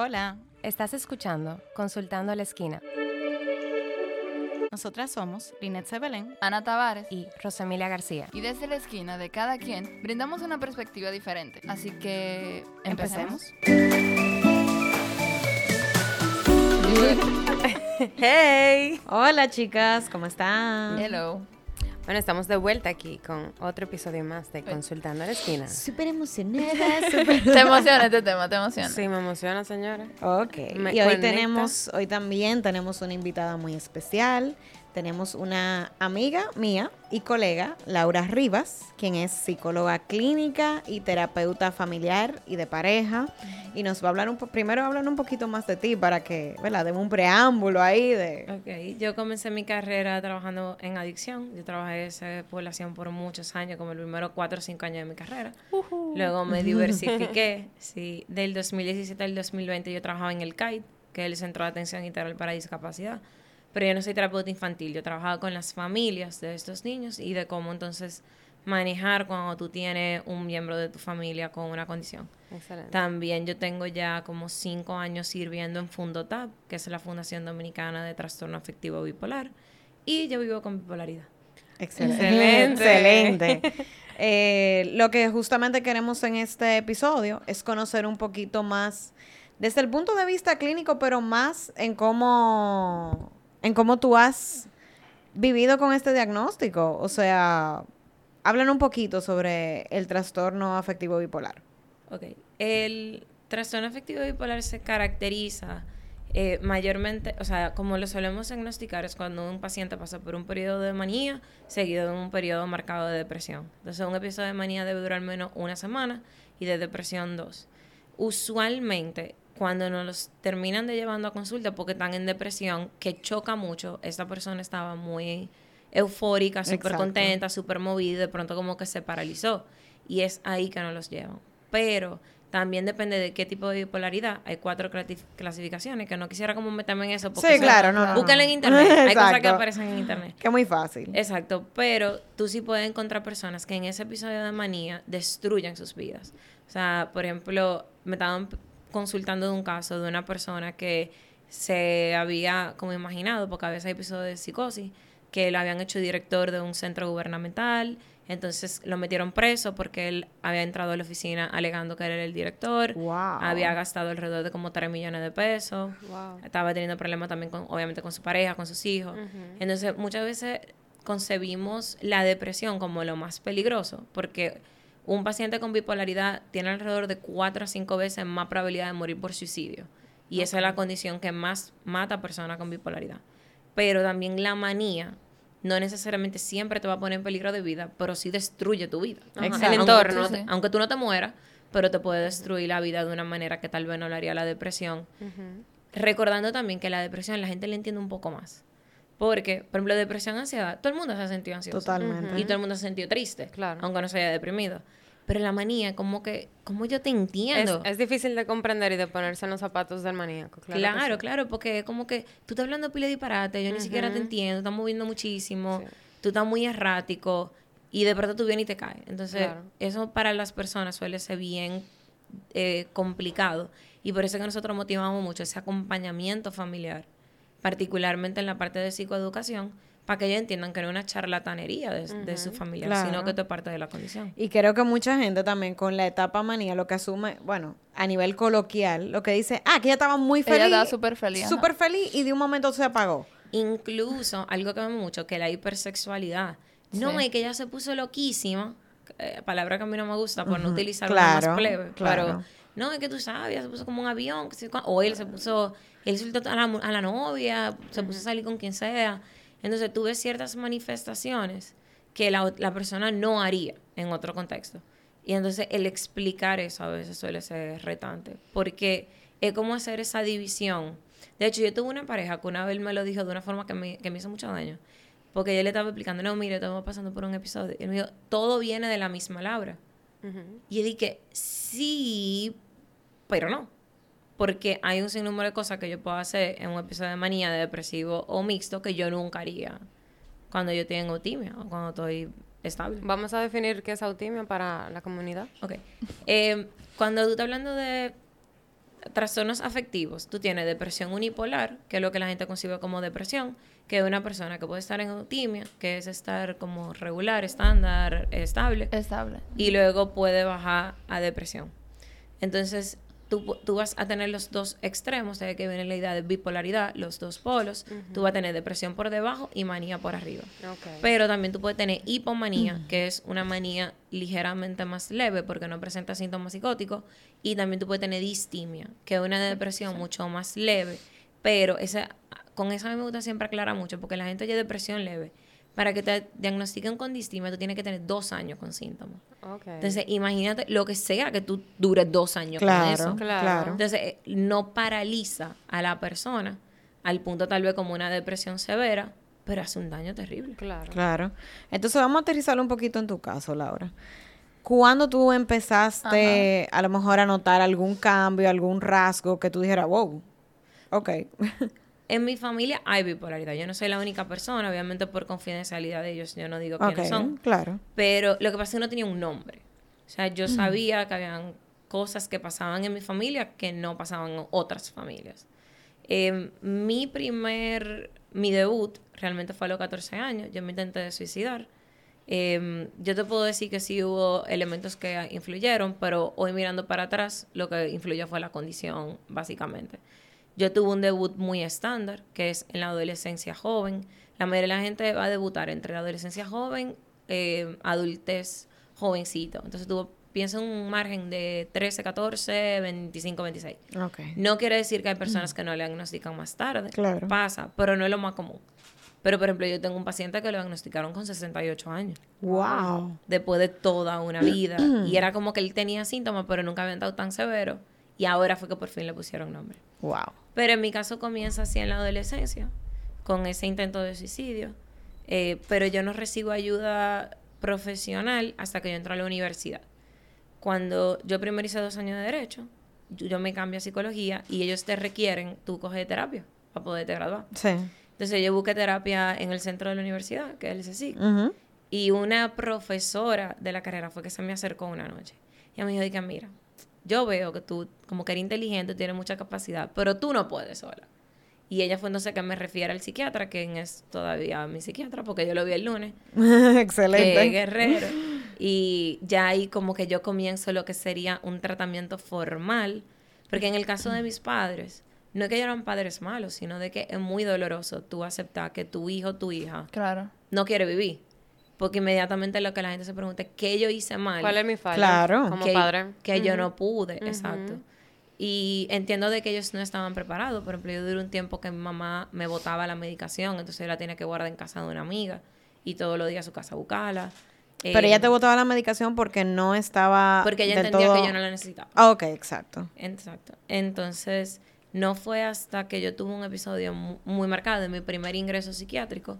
Hola, Estás escuchando Consultando a la Esquina nosotras somos Linet Sebelén Ana Tavares y Rosemilia García. y desde la esquina de cada quien brindamos una perspectiva diferente. Así que empecemos. ¡Hey! Hola chicas, ¿cómo están? Hello. Bueno, estamos de vuelta aquí con otro episodio más de Consultando a la Esquina. Súper emocionada, súper... Te emociona este tema, te emociona. Sí, me emociona, señora. Ok, Me y hoy conecta. tenemos, hoy también tenemos una invitada muy especial. Tenemos una amiga mía y colega, Laura Rivas, quien es psicóloga clínica y terapeuta familiar y de pareja. Y nos va a hablar un po- primero hablar un poquito más de ti para que, ¿verdad? Demos un preámbulo ahí de... Ok, yo comencé mi carrera trabajando en adicción. Yo trabajé en esa población por muchos años, como los primeros cuatro o cinco años de mi carrera. Luego me diversifiqué. sí, del 2017 al 2020 yo trabajaba en el CAIT, que es el Centro de Atención Integral para Discapacidad. Pero yo no soy terapeuta infantil, yo trabajaba con las familias de estos niños y de cómo entonces manejar cuando tú tienes un miembro de tu familia con una condición. Excelente. También yo tengo ya como cinco años sirviendo en Fundotab, que es la Fundación Dominicana de Trastorno Afectivo Bipolar, y yo vivo con bipolaridad. Excelente. Excelente. Eh, lo que justamente queremos en este episodio es conocer un poquito más desde el punto de vista clínico, pero más en cómo, en cómo tú has vivido con este diagnóstico. O sea, hablan un poquito sobre el trastorno afectivo bipolar. Ok. El trastorno afectivo bipolar se caracteriza eh, mayormente, o sea, como lo solemos diagnosticar, es cuando un paciente pasa por un periodo de manía seguido de un periodo marcado de depresión. Entonces, un episodio de manía debe durar menos una semana y de depresión dos. Usualmente, cuando nos los terminan de llevando a consulta porque están en depresión, que choca mucho, esta persona estaba muy eufórica, súper contenta, súper movida, de pronto como que se paralizó. Y es ahí que nos los llevan. Pero también depende de qué tipo de bipolaridad. Hay cuatro clasificaciones, que no quisiera como meterme en eso. Porque Sí, claro, no, no, en internet. Hay cosas que aparecen en internet. Que es muy fácil. Exacto, pero tú sí puedes encontrar personas que en ese episodio de manía destruyen sus vidas. O sea, por ejemplo, me estaban consultando de un caso de una persona que se había como imaginado, porque a veces hay episodios de psicosis, que lo habían hecho director de un centro gubernamental, entonces lo metieron preso porque él había entrado a la oficina alegando que él era el director, Wow. había gastado alrededor de como 3 millones de pesos, Wow. estaba teniendo problemas también con, obviamente con su pareja, con sus hijos. Entonces, muchas veces concebimos la depresión como lo más peligroso, porque un paciente con bipolaridad tiene alrededor de 4 a 5 veces más probabilidad de morir por suicidio. Y esa es la condición que más mata a personas con bipolaridad. Pero también la manía no necesariamente siempre te va a poner en peligro de vida, pero sí destruye tu vida. El sí. aunque tú no te mueras, pero te puede destruir la vida de una manera que tal vez no lo haría la depresión. Recordando también que la depresión la gente le entiende un poco más. Porque, por ejemplo, depresión, ansiedad, todo el mundo se ha sentido ansioso. Totalmente. Y todo el mundo se ha sentido triste, Claro. aunque no se haya deprimido. Pero la manía, como que, como yo te entiendo. Es, es difícil de comprender y de ponerse en los zapatos del maníaco. Claro, Claro, sí. claro, porque es como que tú estás hablando pila de disparate, yo ni siquiera te entiendo, estás moviendo muchísimo, Sí. tú estás muy errático y de pronto tú vienes y te caes. Entonces, Claro. eso para las personas suele ser bien eh, complicado y por eso es que nosotros motivamos mucho ese acompañamiento familiar, particularmente en la parte de psicoeducación, para que ellos entiendan que no es una charlatanería de, de su familia, Claro. sino que esto es parte de la condición. Y creo que mucha gente también con la etapa manía lo que asume, bueno, a nivel coloquial, lo que dice, ah, que ella estaba muy Ella feliz. estaba súper feliz. Súper feliz y de un momento se apagó. Incluso, algo que vemos mucho, que la hipersexualidad. No, Sí. es que ella se puso loquísima, eh, palabra que a mí no me gusta por no utilizar claro, más plebe, claro. pero no, es que tú sabes, se puso como un avión, o él se puso, él soltó a la, a la novia, se puso a salir con quien sea. Entonces tú ves ciertas manifestaciones que la, la persona no haría en otro contexto. Y entonces el explicar eso a veces suele ser retante, porque es como hacer esa división. De hecho, yo tuve una pareja que una vez me lo dijo de una forma que me, que me hizo mucho daño, porque yo le estaba explicando, no, mire, estamos pasando por un episodio. Y él me dijo, todo viene de la misma Laura. Y yo dije, sí, pero no. Porque hay un sinnúmero de cosas que yo puedo hacer en un episodio de manía, de depresivo o mixto que yo nunca haría cuando yo tengo autismo o cuando estoy estable. Vamos a definir qué es autismo para la comunidad. Ok. Eh, cuando tú estás hablando de trastornos afectivos, tú tienes depresión unipolar, que es lo que la gente concibe como depresión, que es una persona que puede estar en eutimia, que es estar como regular, estándar, estable, Estable. y luego puede bajar a depresión. Entonces, tú, tú vas a tener los dos extremos, de que viene la idea de bipolaridad, los dos polos. Tú vas a tener depresión por debajo y manía por arriba. Pero también tú puedes tener hipomanía, que es una manía ligeramente más leve porque no presenta síntomas psicóticos. Y también tú puedes tener distimia, que es una depresión mucho más leve. Pero esa, con esa a mí me gusta siempre aclarar mucho porque la gente oye depresión leve. Para que te diagnostiquen con distimia, tú tienes que tener dos años con síntomas. Ok. Entonces, imagínate lo que sea que tú dures dos años con eso. Claro. claro. Entonces, eh, no paraliza a la persona al punto tal vez como una depresión severa, pero hace un daño terrible. Claro. Claro. Entonces vamos a aterrizarlo un poquito en tu caso, Laura. ¿Cuándo tú empezaste a lo mejor a notar algún cambio, algún rasgo que tú dijeras, wow, ok, En mi familia hay bipolaridad. Yo no soy la única persona, obviamente por confidencialidad de ellos, yo no digo quiénes son. claro. Pero lo que pasa es que no tenía un nombre. O sea, yo sabía que habían cosas que pasaban en mi familia que no pasaban en otras familias. Eh, mi primer, mi debut realmente fue a los 14 años. Yo me intenté de suicidar. Eh, yo te puedo decir que sí hubo elementos que influyeron, pero hoy mirando para atrás, lo que influyó fue la condición, básicamente. Yo tuve un debut muy estándar, que es en la adolescencia joven. La mayoría de la gente va a debutar entre la adolescencia joven, eh, adultez, jovencito. Entonces tú piensas en un margen de 13, 14, 25, 26. Ok. No quiere decir que hay personas que no le diagnostican más tarde. Claro. Pasa, pero no es lo más común. Pero, por ejemplo, yo tengo un paciente que lo diagnosticaron con 68 años, Wow. después de toda una vida. y era como que él tenía síntomas, pero nunca habían estado tan severos. Y ahora fue que por fin le pusieron nombre. Wow. Pero en mi caso comienza así en la adolescencia, con ese intento de suicidio. Eh, pero yo no recibo ayuda profesional hasta que yo entro a la universidad. Cuando yo primero hice dos años de derecho, yo, yo me cambio a psicología y ellos te requieren, tú coges terapia para poderte graduar. Sí. Entonces yo busqué terapia en el centro de la universidad, que es el CSIC. Y una profesora de la carrera fue que se me acercó una noche. Y me dijo, que mira, yo veo que tú como que eres inteligente, tienes mucha capacidad, pero tú no puedes sola. Y ella fue entonces que me refiere al psiquiatra, quien es todavía mi psiquiatra, porque yo lo vi el lunes, Excelente. que es guerrero. Y ya ahí como que yo comienzo lo que sería un tratamiento formal, porque en el caso de mis padres, no es que ellos eran padres malos, sino de que es muy doloroso tú aceptar que tu hijo o tu hija Claro. no quiere vivir. Porque inmediatamente lo que la gente se pregunta es qué yo hice mal. ¿Cuál es mi falla? Claro. Como que, padre. que yo no pude, exacto. Y entiendo de que ellos no estaban preparados. Por ejemplo, yo duré un tiempo que mi mamá me botaba la medicación, entonces yo la tenía que guardar en casa de una amiga y todos los días a su casa a buscarla. Pero Eh, ella te botaba la medicación porque no estaba. Porque ella entendía todo- que yo no la necesitaba. Ah, ok, exacto. Exacto. Entonces, no fue hasta que yo tuve un episodio mu- muy marcado de mi primer ingreso psiquiátrico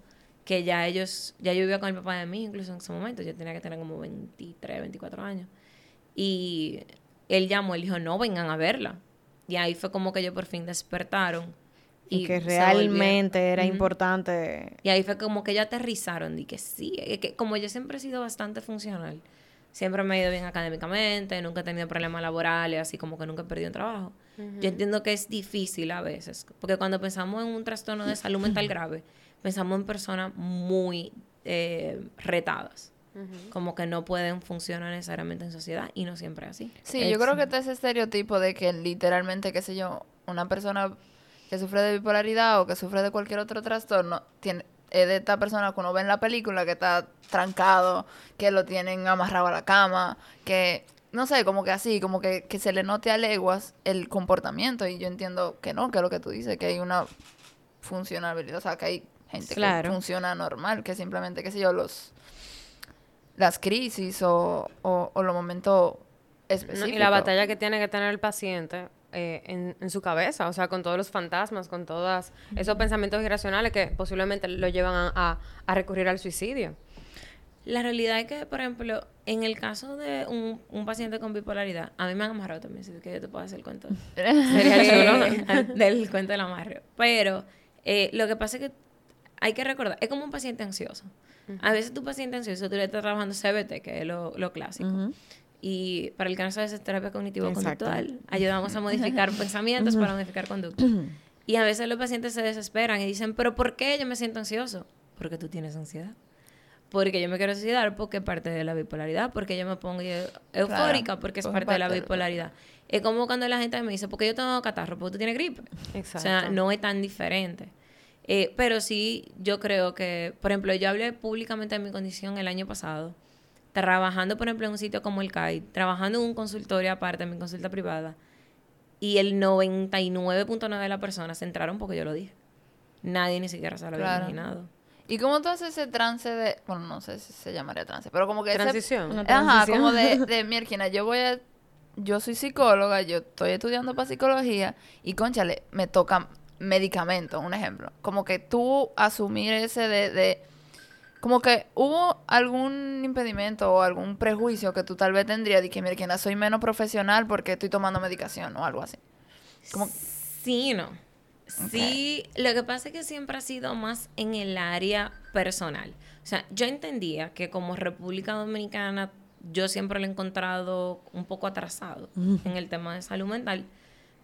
que ya ellos, ya yo vivía con el papá de mí, incluso en ese momento, yo tenía que tener como 23, 24 años. Y él llamó, él dijo, no, vengan a verla. Y ahí fue como que ellos por fin despertaron. Y, que realmente era importante. y ahí fue como que ellos aterrizaron, y que sí, que como yo siempre he sido bastante funcional, siempre me he ido bien académicamente, nunca he tenido problemas laborales, así como que nunca he perdido un trabajo. Yo entiendo que es difícil a veces, porque cuando pensamos en un trastorno de salud mental grave, pensamos en personas muy eh, retadas, como que no pueden funcionar necesariamente en sociedad y no siempre así. Sí, yo creo que está ese estereotipo de que literalmente, qué sé yo, una persona que sufre de bipolaridad o que sufre de cualquier otro trastorno, tiene, es de esta persona que uno ve en la película que está trancado, que lo tienen amarrado a la cama, que, no sé, como que así, como que, que se le note a leguas el comportamiento. Y yo entiendo que no, que es lo que tú dices, que hay una funcionalidad, o sea, que hay gente Claro. que funciona normal, que simplemente, qué sé yo, los las crisis o, o, o los momentos No, específicos. y la batalla que tiene que tener el paciente eh, en, en su cabeza, o sea, con todos los fantasmas, con todos esos pensamientos irracionales que posiblemente lo llevan a, a- a recurrir al suicidio. La realidad es que, por ejemplo, en el caso de un, un paciente con bipolaridad, a mí me han amarrado también, si es que yo te puedo hacer el cuento. Sería chulo. Eh, del cuento del amarre. Pero eh, lo que pasa es que hay que recordar, es como un paciente ansioso. A veces tu paciente ansioso, tú le estás trabajando CBT, que es lo, lo clásico. Y para el sabe, es terapia cognitivo-conductual. Ayudamos a modificar pensamientos para modificar conducta. Y a veces los pacientes se desesperan y dicen, pero ¿por qué yo me siento ansioso? Porque tú tienes ansiedad. Porque yo me quiero suicidar porque es parte de la bipolaridad, porque yo me pongo eu- eufórica porque es pues, parte de la de- bipolaridad. Es como cuando la gente me dice, porque yo tengo catarro, porque tú tienes gripe. Exacto. O sea, no es tan diferente. Eh, pero sí, yo creo que, por ejemplo, yo hablé públicamente de mi condición el año pasado, trabajando, por ejemplo, en un sitio como el CAI, trabajando en un consultorio aparte, en mi consulta privada, y el 99.9 de las personas se entraron porque yo lo dije. Nadie ni siquiera se lo había imaginado. ¿Y cómo tú haces ese trance de... Bueno, no sé si se llamaría trance, pero como que Transición. Ajá, transición. como de, de mierquina, yo voy a... Yo soy psicóloga, yo estoy estudiando para psicología y, conchale, me toca medicamentos, un ejemplo. Como que tú asumir ese de... de como que hubo algún impedimento o algún prejuicio que tú tal vez tendrías de que, mierquina, soy menos profesional porque estoy tomando medicación o algo así. Como, Sí, no. Sí, lo que pasa es que siempre ha sido más en el área personal. O sea, yo entendía que como República Dominicana yo siempre lo he encontrado un poco atrasado en el tema de salud mental.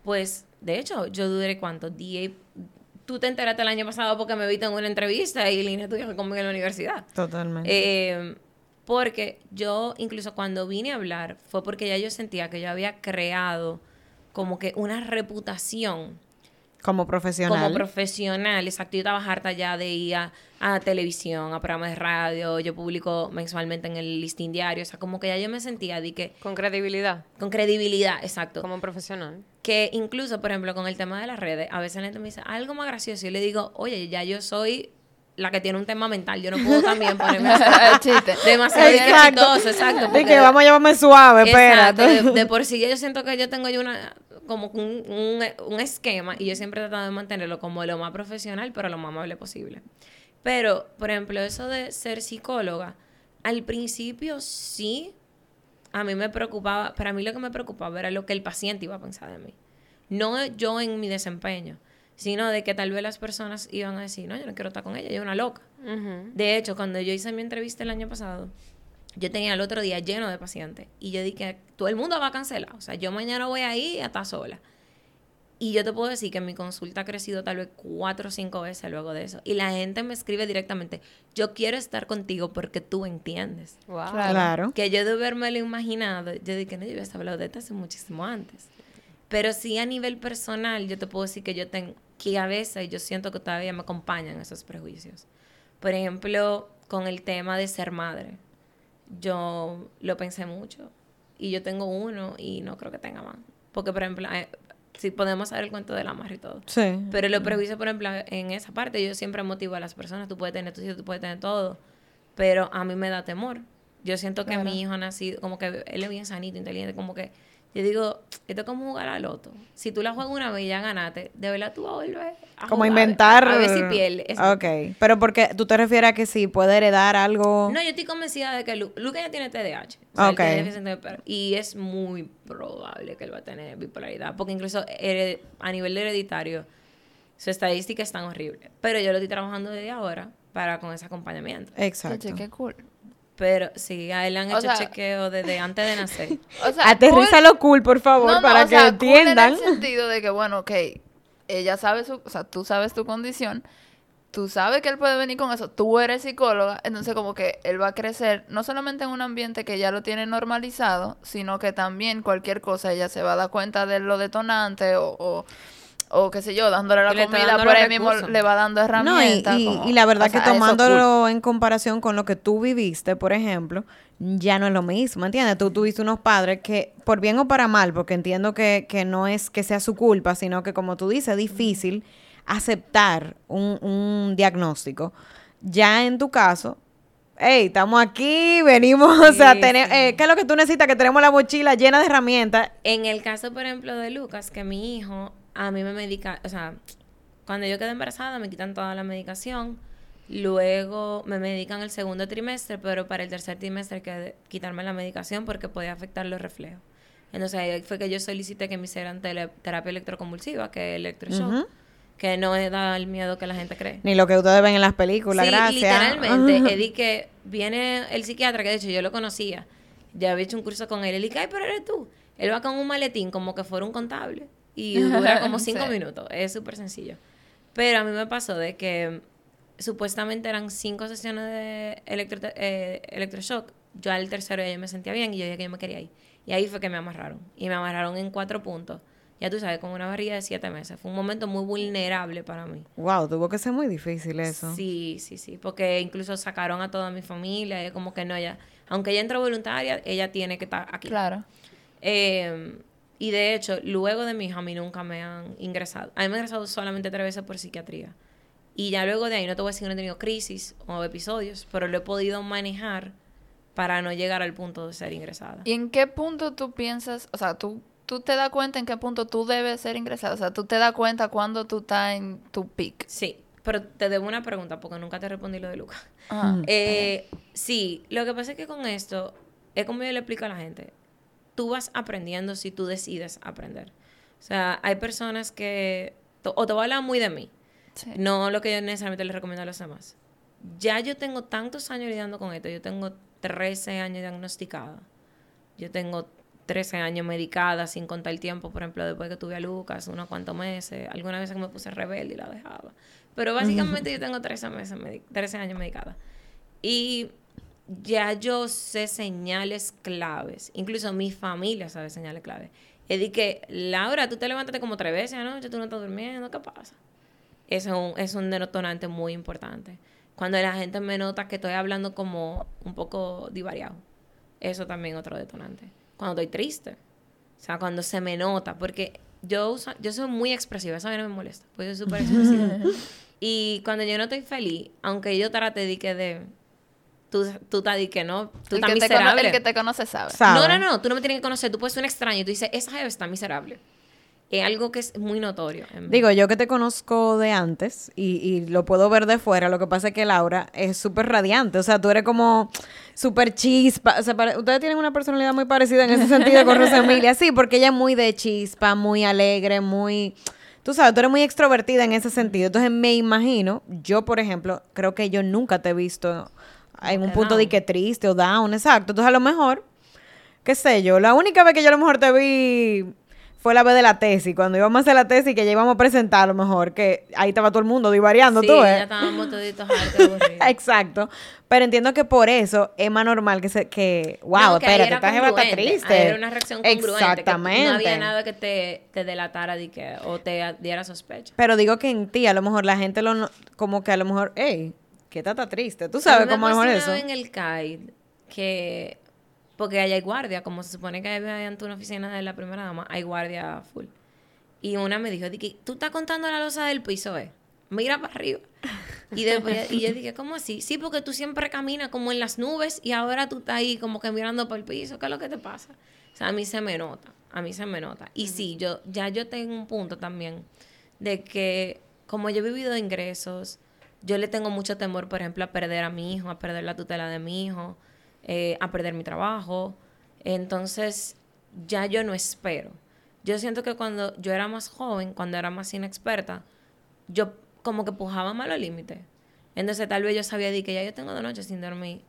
Pues, de hecho, yo duré cuánto, 10... Tú te enteraste el año pasado porque me viste en una entrevista y Lina estudió conmigo en la universidad. Totalmente. Eh, porque yo, incluso cuando vine a hablar, fue porque ya yo sentía que yo había creado como que una reputación como profesional. como profesional. Exacto, yo estaba harta ya de ir a, a televisión, a programas de radio, yo publico mensualmente en el listín diario, o sea, como que ya yo me sentía de que, Con credibilidad, con credibilidad, exacto. como profesional. Que incluso, por ejemplo, con el tema de las redes, a veces la gente me dice algo más gracioso y yo le digo, oye, ya yo soy la que tiene un tema mental, yo no puedo también ponerme el chiste. demasiado Exacto. exitoso, exacto. De que vamos a llevarme suave, Exacto, espérate. de, de por sí yo siento que yo tengo yo una como un, un, un esquema y yo siempre he tratado de mantenerlo como lo más profesional, pero lo más amable posible. Pero, por ejemplo, eso de ser psicóloga, al principio sí, a mí me preocupaba, para mí lo que me preocupaba era lo que el paciente iba a pensar de mí. No yo en mi desempeño, sino de que tal vez las personas iban a decir, no, yo no quiero estar con ella, ella es una loca. De hecho, cuando yo hice mi entrevista el año pasado, yo tenía el otro día lleno de pacientes y yo dije, todo el mundo va a cancelar. O sea, yo mañana voy a estar sola. Y yo te puedo decir que mi consulta ha crecido tal vez cuatro o cinco veces luego de eso. Y la gente me escribe directamente, yo quiero estar contigo porque tú entiendes. Wow. Claro. Claro. Que yo de haberme lo imaginado, yo dije, no, yo hubiese hablado de esto hace muchísimo antes. Pero sí a nivel personal, yo te puedo decir que yo tengo, que a veces yo siento que todavía me acompañan esos prejuicios. Por ejemplo, con el tema de ser madre. Yo lo pensé mucho. Y yo tengo uno y no creo que tenga más. Porque, por ejemplo, eh, si podemos saber el cuento del amarre y todo. Sí. Pero lo prejuicio, por ejemplo, en esa parte, yo siempre motivo a las personas. Tú puedes tener tu hijo, tú puedes tener todo. Pero a mí me da temor. Yo siento que Claro. mi hijo ha nacido, como que él es bien sanito, inteligente, como que yo digo, esto es como jugar al loto. Si tú la juegas una vez y ya ganaste, de verdad tú vas a volver a Como jugar, inventar. A ver si pierdes. Ok. Pero porque tú te refieres a que si puede heredar algo. No, yo estoy convencida de que Lu- Luca ya tiene TDAH. O sea, él Ok. tiene déficit de per- y es muy probable que él va a tener bipolaridad. Porque incluso hered- a nivel de hereditario, su estadística es tan horrible. Pero yo lo estoy trabajando desde ahora para con ese acompañamiento. Exacto. Che, qué cool. Pero sí, a él le han O hecho sea- chequeo desde antes de nacer. O sea, Aterriza cool- lo cool, por favor, No, no, para o sea, que cool en entiendan. el sentido de que, bueno, ok, ella sabe su, o sea, tú sabes tu condición, tú sabes que él puede venir con eso, tú eres psicóloga, entonces como que él va a crecer no solamente en un ambiente que ya lo tiene normalizado, sino que también cualquier cosa ella se va a dar cuenta de lo detonante o, o, o qué sé yo, dándole la le comida, dando por mismo le va dando No, y, herramientas. y- como- y la verdad o sea, que tomándolo en comparación con lo que tú viviste, por ejemplo, ya no es lo mismo, ¿entiendes? Tú tuviste unos padres que, por bien o para mal, porque entiendo que, que no es que sea su culpa, sino que como tú dices, es difícil aceptar un, un diagnóstico. Ya en tu caso, hey, estamos aquí, venimos, o sea, Sí, tene- sí. eh, ¿qué es lo que tú necesitas? Que tenemos la mochila llena de herramientas. En el caso, por ejemplo, de Lucas, que mi hijo a mí me medica, o sea, cuando yo quedé embarazada me quitan toda la medicación, luego me medican el segundo trimestre, pero para el tercer trimestre que quitarme la medicación porque podía afectar los reflejos. Entonces ahí fue que yo solicité que me hicieran terapia electroconvulsiva, que es electroshock, que no es da el miedo que la gente cree. Ni lo que ustedes ven en las películas, sí, gracias. literalmente. Eddie que viene el psiquiatra, que de hecho yo lo conocía. Ya había hecho un curso con él. Él dije, ay, pero eres tú. Él va con un maletín como que fuera un contable. Y dura como cinco Sí. minutos. Es súper sencillo. Pero a mí me pasó de que supuestamente eran cinco sesiones de electro, eh, electroshock. Yo al tercero ya yo me sentía bien y yo dije que yo me quería ir. Y ahí fue que me amarraron. Y me amarraron en cuatro puntos. Ya tú sabes, con una barriga de siete meses. Fue un momento muy vulnerable para mí. Wow, tuvo que ser muy difícil eso. Sí, sí, sí. Porque incluso sacaron a toda mi familia. Y como que no, ya. Aunque ella entró voluntaria, ella tiene que estar aquí. Claro. Eh, y de hecho, luego de mi hija, a mí nunca me han ingresado. A mí me han ingresado solamente tres veces por psiquiatría. Y ya luego de ahí, no te voy a decir que no he tenido crisis o episodios, pero lo he podido manejar para no llegar al punto de ser ingresada. ¿Y en qué punto tú piensas, o sea, tú, tú te das cuenta en qué punto tú debes ser ingresado? O sea, tú te das cuenta cuando tú estás en tu peak. Sí, pero te debo una pregunta porque nunca te respondí lo de Lucas. Ajá. Eh, sí, lo que pasa es que con esto, es como yo le explico a la gente, tú vas aprendiendo si tú decides aprender. O sea, hay personas que, o te voy a hablar muy de mí, Sí. no lo que yo necesariamente les recomiendo a los demás. Ya yo tengo tantos años lidiando con esto, yo tengo 13 años diagnosticada, yo tengo 13 años medicada sin contar el tiempo, por ejemplo, después que tuve a Lucas, unos cuantos meses, alguna vez que me puse rebelde y la dejaba. Pero básicamente yo tengo 13, meses medi- 13 años medicada. Y ya yo sé señales claves, incluso mi familia sabe señales claves. Es de que, Laura, tú te levantaste como tres veces anoche, tú no estás durmiendo, ¿qué pasa? Eso es un, es un detonante muy importante. Cuando la gente me nota que estoy hablando como un poco divariado, eso también es otro detonante. Cuando estoy triste, o sea, cuando se me nota, porque yo, usa- yo soy muy expresiva, eso a mí no me molesta, porque soy súper expresiva. y cuando yo no estoy feliz, aunque yo trate de que de... Tú, tú estás de que no, tú el, estás que te cono- miserable. el que te conoce sabe. Sabe. No, no, no, tú no me tienes que conocer, tú puedes ser un extraño y tú dices, esa jeva está miserable. Es algo que es muy notorio. Digo, yo que te conozco de antes y, y lo puedo ver de fuera, lo que pasa es que Laura es súper radiante, o sea, tú eres como súper chispa, o sea, ustedes tienen una personalidad muy parecida en ese sentido con Rosa Emilia, sí, porque ella es muy de chispa, muy alegre, muy... Tú sabes, tú eres muy extrovertida en ese sentido, entonces me imagino, yo por ejemplo, creo que yo nunca te he visto en un punto de que triste o down, exacto, entonces a lo mejor qué sé yo, la única vez que yo a lo mejor te vi fue la vez de la tesis, cuando íbamos a hacer la tesis que ya íbamos a presentar a lo mejor, que ahí estaba todo el mundo divariando, sí, tú, ya ¿eh? estábamos toditos. Exacto. Pero entiendo que por eso es más normal que se, que, wow, espérate, esta jeva está triste. Era una reacción congruente. que Exactamente. no había nada que te, te delatara de que, o te diera sospecha. Pero digo que en ti, a lo mejor la gente lo, no- como que a lo mejor, hey, que está, está triste. Tú sabes cómo pasó eso. en el CAID que, porque allá hay guardia, como se supone que hay ante una oficina de la primera dama, hay guardia full. Y una me dijo, Diki, tú estás contando la losa del piso, eh. Mira para arriba. Y después, y yo dije, ¿cómo así? Sí, porque tú siempre caminas como en las nubes y ahora tú estás ahí como que mirando para el piso. ¿Qué es lo que te pasa? O sea, a mí se me nota. A mí se me nota. Y sí, yo, ya yo tengo un punto también de que como yo he vivido ingresos, yo le tengo mucho temor, por ejemplo, a perder a mi hijo, a perder la tutela de mi hijo, eh, a perder mi trabajo. Entonces, ya yo no espero. Yo siento que cuando yo era más joven, cuando era más inexperta, yo como que pujaba más los límites. Entonces, tal vez yo sabía de que ya yo tengo dos noches sin dormir.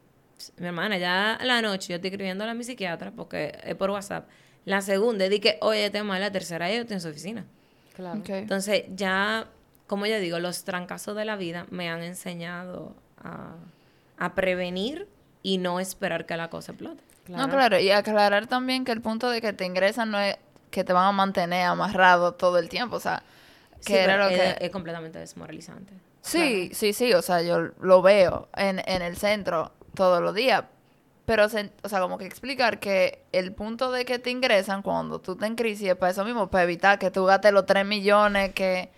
Mi hermana, ya la noche yo estoy escribiéndole a mi psiquiatra porque es por WhatsApp. La segunda, di que, oye, te mal. La tercera, yo estoy en su oficina. Claro. Entonces, ya, como yo digo, los trancazos de la vida me han enseñado a, a prevenir y no esperar que la cosa explote. No, claro, y aclarar también que el punto de que te ingresan no es que te van a mantener amarrado todo el tiempo, o sea, que Sí, era pero lo es, que... es completamente desmoralizante. Sí, sí, sí, o sea, yo lo veo en, en el centro todos los días, pero, se- o sea, como que explicar que el punto de que te ingresan cuando tú estás en crisis es para eso mismo, para evitar que tú gastes los 3 millones que,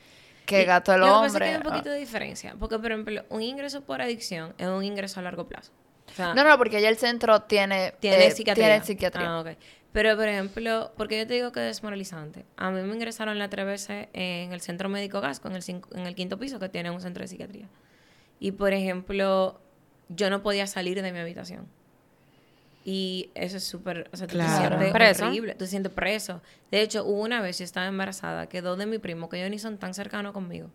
que gastó el lo que pasa es hombre. que hay un poquito de diferencia. Porque, por ejemplo, un ingreso por adicción es un ingreso a largo plazo. O sea, No, no, porque ya el centro tiene, tiene eh, psiquiatría. tiene psiquiatría. Ah. Pero, por ejemplo, porque yo te digo que es desmoralizante. A mí me ingresaron la tres veces en el centro médico Gasco, en el, cinco- en el quinto piso, que tiene un centro de psiquiatría. Y, por ejemplo, yo no podía salir de mi habitación. Y eso es súper, o sea, tú te sientes Preso. horrible, tú te sientes preso. De hecho, hubo una vez yo estaba embarazada que dos de mis primos, que ellos ni son tan cercanos conmigo,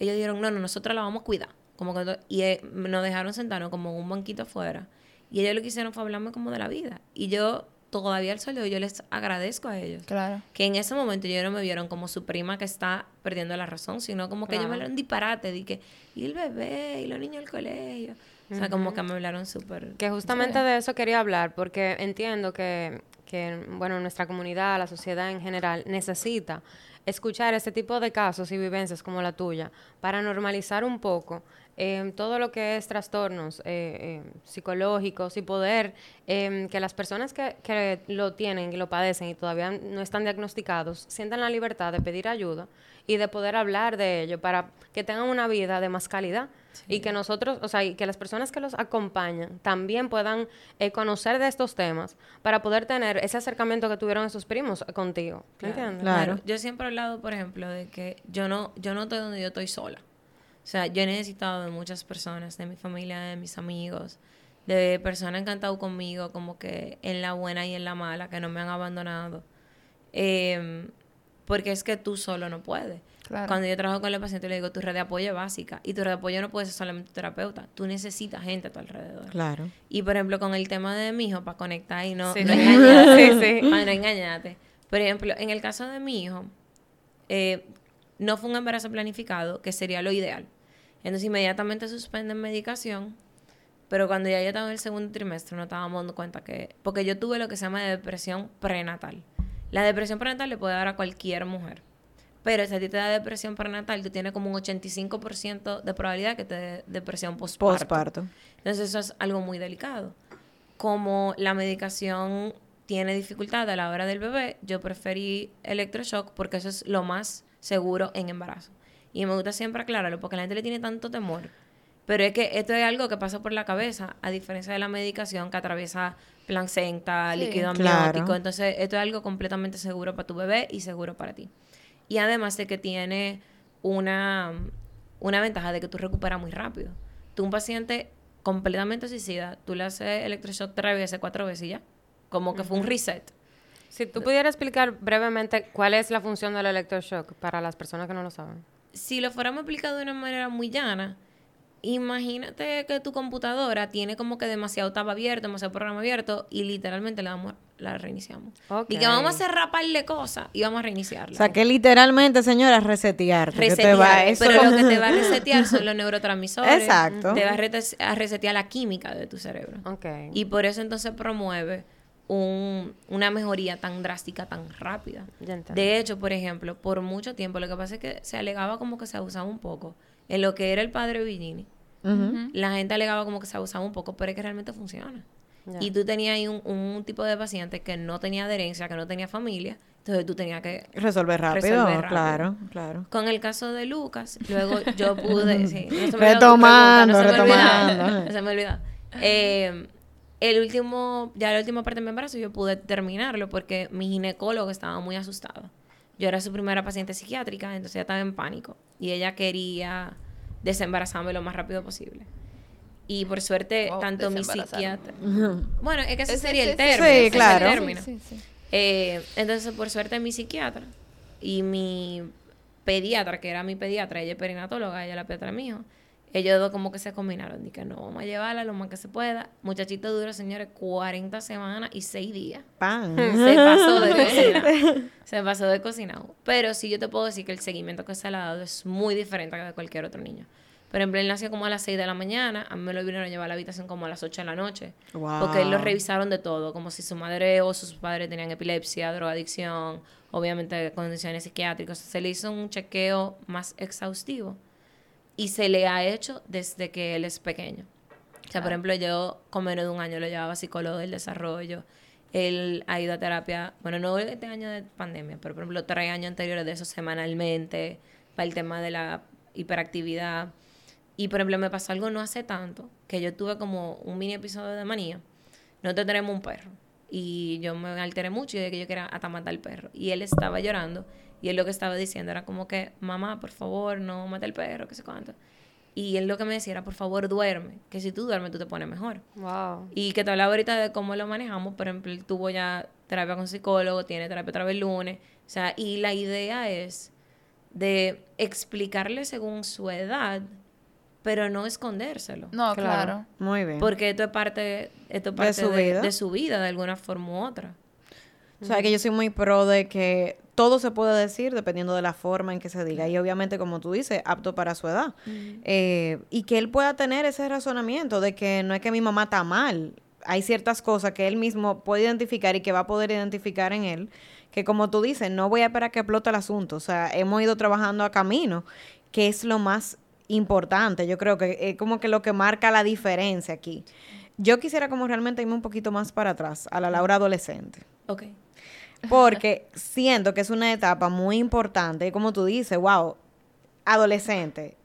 ellos dijeron, no, no, nosotros la vamos a cuidar. Como que, y eh, nos dejaron sentarnos como en un banquito afuera. Y ellos lo que hicieron fue hablarme como de la vida. Y yo todavía al sol yo les agradezco a ellos. Claro. Que en ese momento ellos no me vieron como su prima que está perdiendo la razón, sino como que ellos me hablaron disparate, de que, y el bebé, y los niños del colegio. O sea, como que me hablaron súper... Que justamente de eso quería hablar, porque entiendo que, que, bueno, nuestra comunidad, la sociedad en general, necesita escuchar este tipo de casos y vivencias como la tuya para normalizar un poco eh, todo lo que es trastornos eh, eh, psicológicos y poder eh, que las personas que, que lo tienen y lo padecen y todavía no están diagnosticados sientan la libertad de pedir ayuda y de poder hablar de ello para que tengan una vida de más calidad y que nosotros, o sea, y que las personas que los acompañan también puedan eh, conocer de estos temas para poder tener ese acercamiento que tuvieron esos primos contigo. ¿Me entiendes? Claro. Yo siempre he hablado, por ejemplo, de que yo no, yo no estoy donde yo estoy sola. O sea, yo he necesitado de muchas personas, de mi familia, de mis amigos, de personas que han estado conmigo, como que en la buena y en la mala, que no me han abandonado. Em, porque es que tú solo no puedes. Claro. Cuando yo trabajo con el paciente, le digo, tu red de apoyo es básica. Y tu red de apoyo no puede ser solamente tu terapeuta. Tú necesitas gente a tu alrededor. Claro. Y por ejemplo, con el tema de mi hijo, para conectar y no, Sí, no sí. engañarte. Sí, sí. Para no engañarte. Por ejemplo, en el caso de mi hijo, eh, no fue un embarazo planificado, que sería lo ideal. Entonces, inmediatamente suspenden medicación. Pero cuando ya yo estaba en el segundo trimestre, no estábamos dando cuenta que. Porque yo tuve lo que se llama depresión prenatal. La depresión prenatal le puede dar a cualquier mujer. Pero si a ti te da depresión prenatal, tú tienes como un 85% de probabilidad que te dé depresión postparto. Postparto. Entonces eso es algo muy delicado. Como la medicación tiene dificultad a la hora del bebé, yo preferí electroshock porque eso es lo más seguro en embarazo. Y me gusta siempre aclararlo porque la gente le tiene tanto temor. Pero es que esto es algo que pasa por la cabeza, a diferencia de la medicación que atraviesa placenta, Sí. líquido Claro. amniótico. Entonces, esto es algo completamente seguro para tu bebé y seguro para ti. Y además de que tiene una, una ventaja de que tú recuperas muy rápido. Tú, un paciente completamente suicida, tú le haces electroshock tres veces, cuatro veces y ya. Como que fue un reset. Si tú pudieras explicar brevemente cuál es la función del electroshock para las personas que no lo saben. Si lo fuéramos a explicar de una manera muy llana, imagínate que tu computadora tiene como que demasiado tab abierto, demasiado programa abierto y literalmente la, damos, la reiniciamos. Y que vamos a hacer raparle cosas y vamos a reiniciarla. O sea, que literalmente, señora, resetear. resetear. pero lo que te va a resetear son los neurotransmisores. Exacto. Te va a resetear la química de tu cerebro. Ok. Y por eso entonces promueve un- una mejoría tan drástica, tan rápida. De hecho, por ejemplo, por mucho tiempo lo que pasa es que se alegaba como que se abusaba un poco en lo que era el padre Villini. La gente alegaba como que se abusaba un poco, pero es que realmente funciona. Ya. Y tú tenías ahí un, un tipo de paciente que no tenía adherencia, que no tenía familia, entonces tú tenías que Resolver rápido, Resolver rápido. claro, claro. con el caso de Lucas, luego yo pude. sí, no se me Retomando, no se me retomando. olvidó, No se me olvidó. Eh, el último, ya la última parte de mi embarazo, yo pude terminarlo porque mi ginecólogo estaba muy asustado. Yo era su primera paciente psiquiátrica, entonces ella estaba en pánico. Y ella quería desembarazarme lo más rápido posible. Y por suerte, Wow, tanto mi psiquiatra. Bueno, es que ese Ese- sería el término. Sí, claro. término. Sí, sí, sí. Eh, entonces, por suerte, mi psiquiatra y mi pediatra, que era mi pediatra, ella es perinatóloga, ella es la pediatra de mi hijo, ellos dos como que se combinaron. Dije, no, vamos a llevarla lo más que se pueda. Muchachito duro, señores, 40 semanas y 6 días. Pan. Se pasó de cocinado. Se pasó de cocinado. Pero sí yo te puedo decir que el seguimiento que se le ha dado es muy diferente a de cualquier otro niño. Por ejemplo, él nació como a las 6 de la mañana, a mí me lo vinieron a llevar a la habitación como a las 8 de la noche. Wow. Porque él lo revisaron de todo, como si su madre o sus padres tenían epilepsia, drogadicción, obviamente condiciones psiquiátricas. Se le hizo un chequeo más exhaustivo y se le ha hecho desde que él es pequeño. O sea, por ejemplo, yo con menos de un año lo llevaba psicólogo del desarrollo. Él ha ido a terapia, bueno, no este año de pandemia, pero por ejemplo, tres años anteriores de eso semanalmente, para el tema de la hiperactividad. Y por ejemplo, me pasó algo no hace tanto, que yo tuve como un mini episodio de manía. Nosotros tenemos un perro. Y yo me alteré mucho y de que yo quería hasta matar al perro. Y él estaba llorando. Y él lo que estaba diciendo era como que, mamá, por favor, no mate al perro, que sé cuánto. Y él lo que me decía era, por favor, duerme. Que si tú duermes, tú te pones mejor. Wow. Y que te hablaba ahorita de cómo lo manejamos. Por ejemplo, él tuvo ya terapia con psicólogo, tiene terapia otra vez el lunes. O sea, y la idea es de explicarle según su edad pero no escondérselo. No, Claro. claro. Muy bien. Porque esto es parte, esto es parte su vida. de su vida de alguna forma u otra. O sea, que yo soy muy pro de que todo se puede decir dependiendo de la forma en que se diga. Y obviamente, como tú dices, apto para su edad. Eh, y que él pueda tener ese razonamiento de que no es que mi mamá está mal. Hay ciertas cosas que él mismo puede identificar y que va a poder identificar en él. Que como tú dices, no voy a esperar que explote el asunto. O sea, hemos ido trabajando a camino, que es lo más importante. Yo creo que es como que lo que marca la diferencia aquí. Yo quisiera como realmente irme un poquito más para atrás, a la Laura adolescente. Ok. Porque siento que es una etapa muy importante. y Como tú dices, wow, adolescente.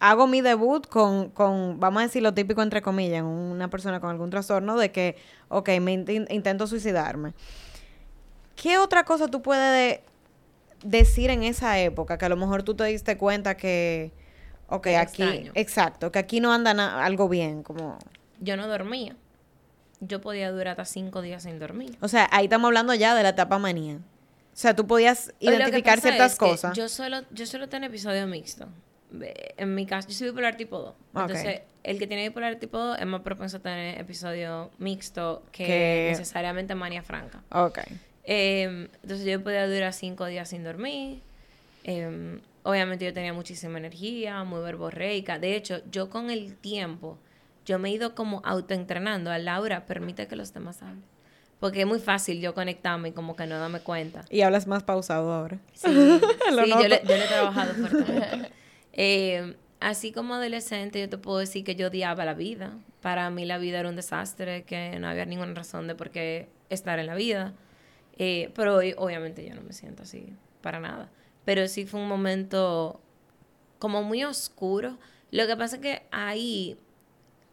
Hago mi debut con, con, vamos a decir lo típico entre comillas, en una persona con algún trastorno de que, ok, me int- intento suicidarme. ¿Qué otra cosa tú puedes de- decir en esa época que a lo mejor tú te diste cuenta que, ok, Era aquí, extraño. exacto, que aquí no anda algo bien, como, Yo no dormía. Yo podía durar hasta cinco días sin dormir. o sea, ahí estamos hablando ya de la etapa manía. O sea, tú podías identificar ciertas es que cosas. Yo solo, yo solo tengo episodio mixto. En mi caso, yo soy bipolar tipo 2. Ok. Entonces, el que tiene bipolar tipo 2 es más propenso a tener episodio mixto que, Que- necesariamente manía franca. Ok. Eh, entonces yo podía durar cinco días sin dormir. Eh, obviamente yo tenía muchísima energía, muy verborreica. De hecho, yo con el tiempo, yo me he ido como autoentrenando a Laura, permite que los demás hablen. Porque es muy fácil yo conectarme y como que no darme cuenta. Y hablas más pausado ahora. Sí, yo, le, yo le he trabajado. Eh, así como adolescente, yo te puedo decir que yo odiaba la vida. Para mí la vida era un desastre, que no había ninguna razón de por qué estar en la vida. Eh, pero hoy, obviamente yo no me siento así, para nada. Pero sí fue un momento como muy oscuro. Lo que pasa es que ahí,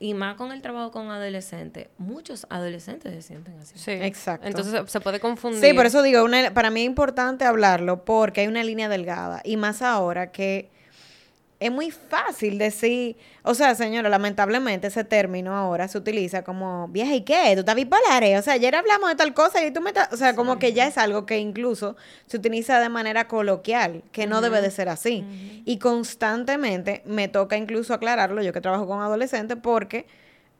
y más con el trabajo con adolescentes, muchos adolescentes se sienten así. Sí. Exacto. Entonces se- puede confundir. Sí, por eso digo, una- para mí es importante hablarlo porque hay una línea delgada. Y más ahora que es muy fácil decir, o sea, señora, lamentablemente ese término ahora se utiliza como, vieja, ¿y qué? ¿Tú estás bipolar? eh? O sea, ayer hablamos de tal cosa y tú me estás... O sea, como que ya es algo que incluso se utiliza de manera coloquial, que no debe de ser así. Y constantemente me toca incluso aclararlo, yo que trabajo con adolescentes, porque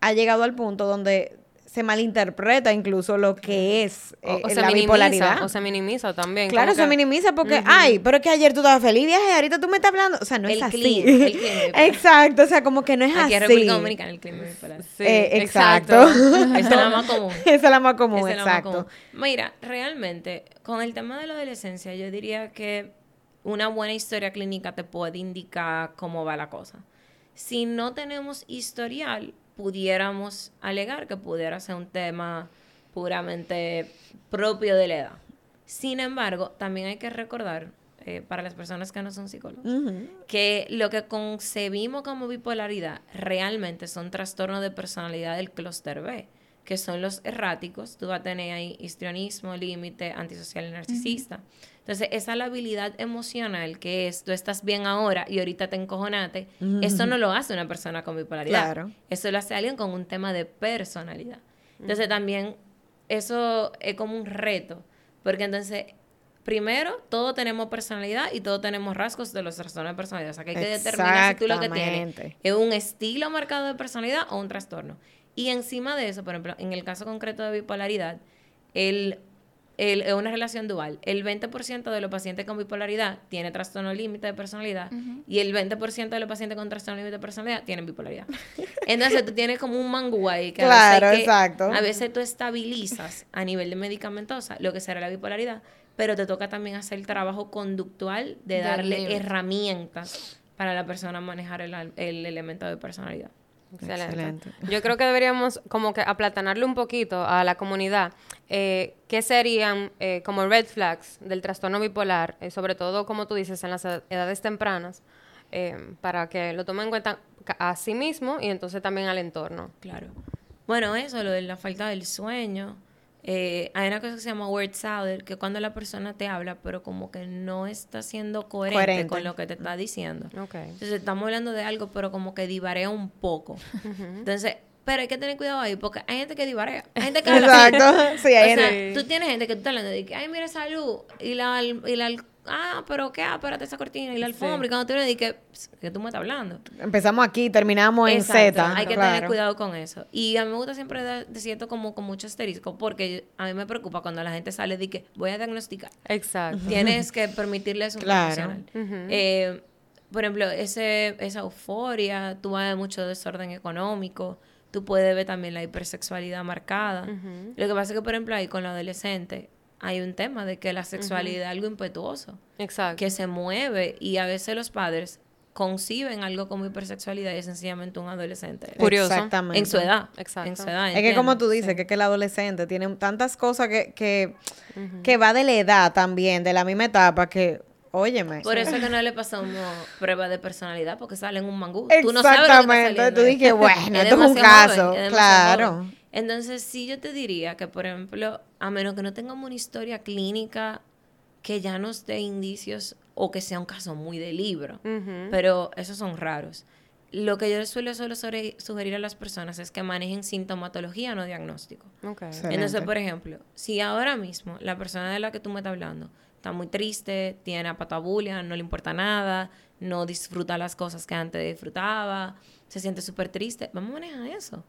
ha llegado al punto donde se malinterpreta incluso lo que es eh, o la minimiza, bipolaridad. o se minimiza también. Claro, se que- minimiza porque, ay, pero es que ayer tú estabas feliz, viaje, ahorita tú me estás hablando. O sea, no es El así. clima, el clima exacto, o sea, como que no es Aquí en así. República Dominicana el clima es bipolar. Sí, Eh, exacto. Esa es la más común. Esa es la más común, es la más exacto. común. Mira, realmente, con el tema de la adolescencia, yo diría que una buena historia clínica te puede indicar cómo va la cosa. Si no tenemos historial, pudiéramos alegar que pudiera ser un tema puramente propio de la edad. Sin embargo, también hay que recordar, eh, para las personas que no son psicólogos, que lo que concebimos como bipolaridad realmente son trastornos de personalidad del clúster B, que son los erráticos. Tú vas a tener ahí histrionismo, límite, antisocial y narcisista. Entonces, esa labilidad emocional que es, tú estás bien ahora y ahorita te encojonaste, eso no lo hace una persona con bipolaridad. Claro. Eso lo hace alguien con un tema de personalidad. Entonces, también eso es como un reto, porque entonces, primero, todos tenemos personalidad y todos tenemos rasgos de los trastornos de personalidad. O sea, que hay que determinar si tú lo que tienes es un estilo marcado de personalidad o un trastorno. Y encima de eso, por ejemplo, en el caso concreto de bipolaridad, el, el- es una relación dual. El 20% de los pacientes con bipolaridad tiene trastorno límite de personalidad y el 20% de los pacientes con trastorno límite de personalidad tienen bipolaridad. Entonces tú tienes como un mangú ahí que, a, Claro, veces que- exacto. a veces tú estabilizas a nivel de medicamentosa lo que será la bipolaridad, pero te toca también hacer el trabajo conductual de darle herramientas para la persona manejar el, el elemento de personalidad. Excelente. Excelente. Yo creo que deberíamos como que aplatanarle un poquito a la comunidad. Eh, ¿Qué serían eh, como red flags del trastorno bipolar? eh, sobre todo, como tú dices, en las ed- edades tempranas, eh, para que lo tomen en cuenta a sí mismo y entonces también al entorno. Claro. Bueno, eso, lo de la falta del sueño. Eh, hay una cosa que se llama word salad, que cuando la persona te habla, pero como que no está siendo coherente, Coherente. con lo que te está diciendo. Entonces estamos hablando de algo, pero como que divarea un poco. Entonces, pero hay que tener cuidado ahí, porque hay gente que divarea. Hay gente que habla. Exacto. Sí, O ahí sea, tú tienes gente que tú estás hablando de que, ay, mira, salud, y la, y la, ah, pero qué, ah, espérate esa cortina y la alfombra. Y cuando tú le dices, que tú me estás hablando? Empezamos aquí, terminamos en Exacto, Z. Hay que claro. tener cuidado con eso. Y a mí me gusta siempre de- decir esto como con mucho asterisco, porque a mí me preocupa cuando la gente sale de que voy a diagnosticar. Exacto. Tienes que permitirles un Claro. profesional. Eh, por ejemplo, ese, esa euforia, tú vas a ver mucho desorden económico, tú puedes ver también la hipersexualidad marcada. Lo que pasa es que, por ejemplo, ahí con la adolescente hay un tema de que la sexualidad es algo impetuoso, Exacto. que se mueve y a veces los padres conciben algo como hipersexualidad y es sencillamente un adolescente. Curioso. Exactamente. En su edad. Exacto. En su edad. Es que como tú dices, que, es que el adolescente tiene tantas cosas que, que, que va de la edad también, de la misma etapa, que, óyeme. Por eso es que no le pasamos prueba de personalidad, porque sale en un mangú. Tú no sabes lo que está Exactamente. Tú dices, bueno, Es esto es un caso. joven, es demasiado claro. joven. Entonces, sí, yo te diría que, por ejemplo, a menos que no tengamos una historia clínica que ya nos dé indicios o que sea un caso muy de libro, pero esos son raros. Lo que yo suelo, suelo sugerir a las personas es que manejen sintomatología, no diagnóstico. Ok. Excelente. Entonces, por ejemplo, si ahora mismo la persona de la que tú me estás hablando está muy triste, tiene apatabulia, no le importa nada, no disfruta las cosas que antes disfrutaba, se siente súper triste, vamos a manejar eso.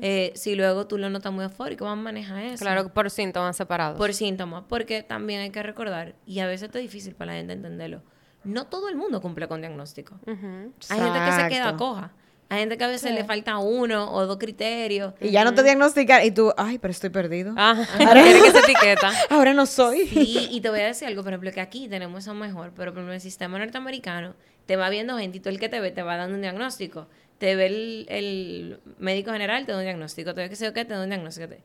Eh, si luego tú lo notas muy eufórico, vamos a manejar eso. Claro, por síntomas separados. Por síntomas, porque también hay que recordar, y a veces es difícil para la gente entenderlo, no todo el mundo cumple con diagnóstico. Hay gente que se queda coja. Hay gente que a veces le falta uno o dos criterios. Y ya no te diagnostican y tú, ay, pero estoy perdido. Ah, quiere que se etiqueta. Ahora no soy. Sí, y te voy a decir algo, por ejemplo, que aquí tenemos eso mejor, pero por ejemplo, en el sistema norteamericano te va viendo gente y todo el que te ve te va dando un diagnóstico. Te ve el, el médico general, te da un diagnóstico, te ve que sé yo qué, te da un diagnóstico. te-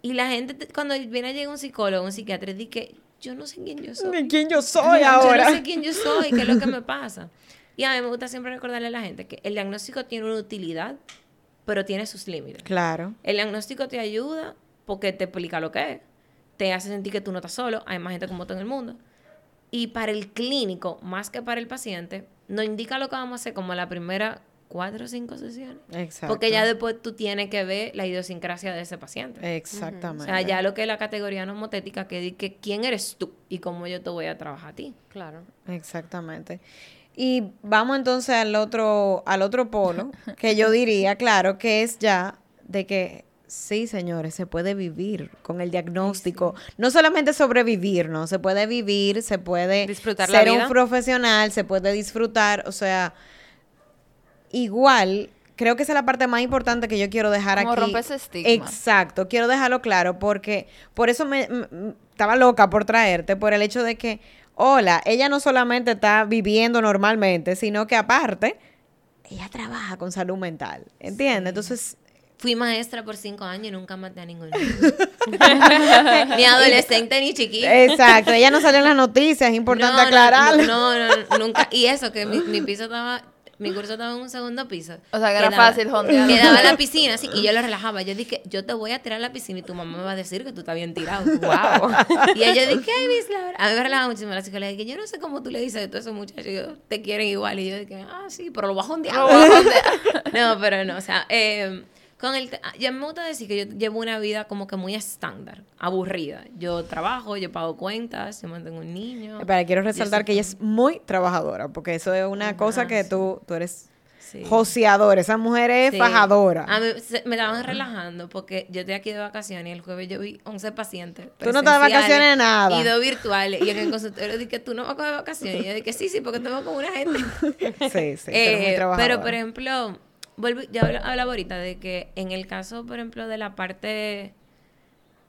Y la gente, te- cuando viene a llegar un psicólogo, un psiquiatra, dice que yo no sé quién yo soy. ¿De quién yo soy Yo ahora? no sé quién yo soy, qué es lo que me pasa. Y a mí me gusta siempre recordarle a la gente que el diagnóstico tiene una utilidad, pero tiene sus límites. Claro. El diagnóstico te ayuda porque te explica lo que es, te hace sentir que tú no estás solo, hay más gente como tú en el mundo. Y para el clínico, más que para el paciente, nos indica lo que vamos a hacer como la primera cuatro o cinco sesiones. Exacto. Porque ya después tú tienes que ver la idiosincrasia de ese paciente. Exactamente. O sea, ya lo que es la categoría nomotética, que dice quién eres tú y cómo yo te voy a trabajar a ti. Claro. Exactamente. Y vamos entonces al otro, al otro polo, que yo diría, claro, que es ya de que sí, señores, se puede vivir con el diagnóstico. No solamente sobrevivir, ¿no? Se puede vivir, se puede Disfrutar la ser vida. un profesional, se puede disfrutar, o sea, igual, creo que esa es la parte más importante que yo quiero dejar Como aquí. romper ese estigma. Exacto, quiero dejarlo claro porque por eso me, estaba loca por traerte, por el hecho de que, hola, ella no solamente está viviendo normalmente, sino que aparte, ella trabaja con salud mental, ¿entiendes? Entonces, Fui maestra por cinco años y nunca maté a ningún niño. ni adolescente ni chiquito. exacto, ella no sale en las noticias, es importante No, no, aclararlo. No, no, no, nunca. Y eso, que mi, mi piso estaba, mi curso estaba en un segundo piso. O sea, que era Quedaba- fácil jondear. Quedaba la piscina, así, y yo lo relajaba. Yo dije, yo te voy a tirar a la piscina y tu mamá me va a decir que tú estás bien tirado. Wow. y ella dije, ay, Miss Laura. A mí me relajaba muchísimo la psicóloga. Dije, yo no sé cómo tú le dices a todos esos muchachos, ellos te quieren igual. Y yo dije, ah, sí, pero lo voy a jondear. no, pero no, o sea, eh, con el te- ya me gusta decir que yo llevo una vida como que muy estándar, aburrida. Yo trabajo, yo pago cuentas, yo mantengo un niño. Pero quiero resaltar que ella es muy trabajadora, porque eso es una cosa que sí. tú, tú eres Sí. joseadora, esa mujer es Sí. fajadora. A mí se- me estaban relajando porque yo estoy aquí de vacaciones y el jueves yo vi 11 pacientes. Tú no estás de vacaciones nada. Y dos virtuales. Y en el consultorio dije, tú no vas a coger vacaciones. Y yo dije, sí, sí, porque tengo con una gente. Sí, sí, Eh, pero, por ejemplo, vuelvo, ya habla- hablaba ahorita de que en el caso, por ejemplo, de la parte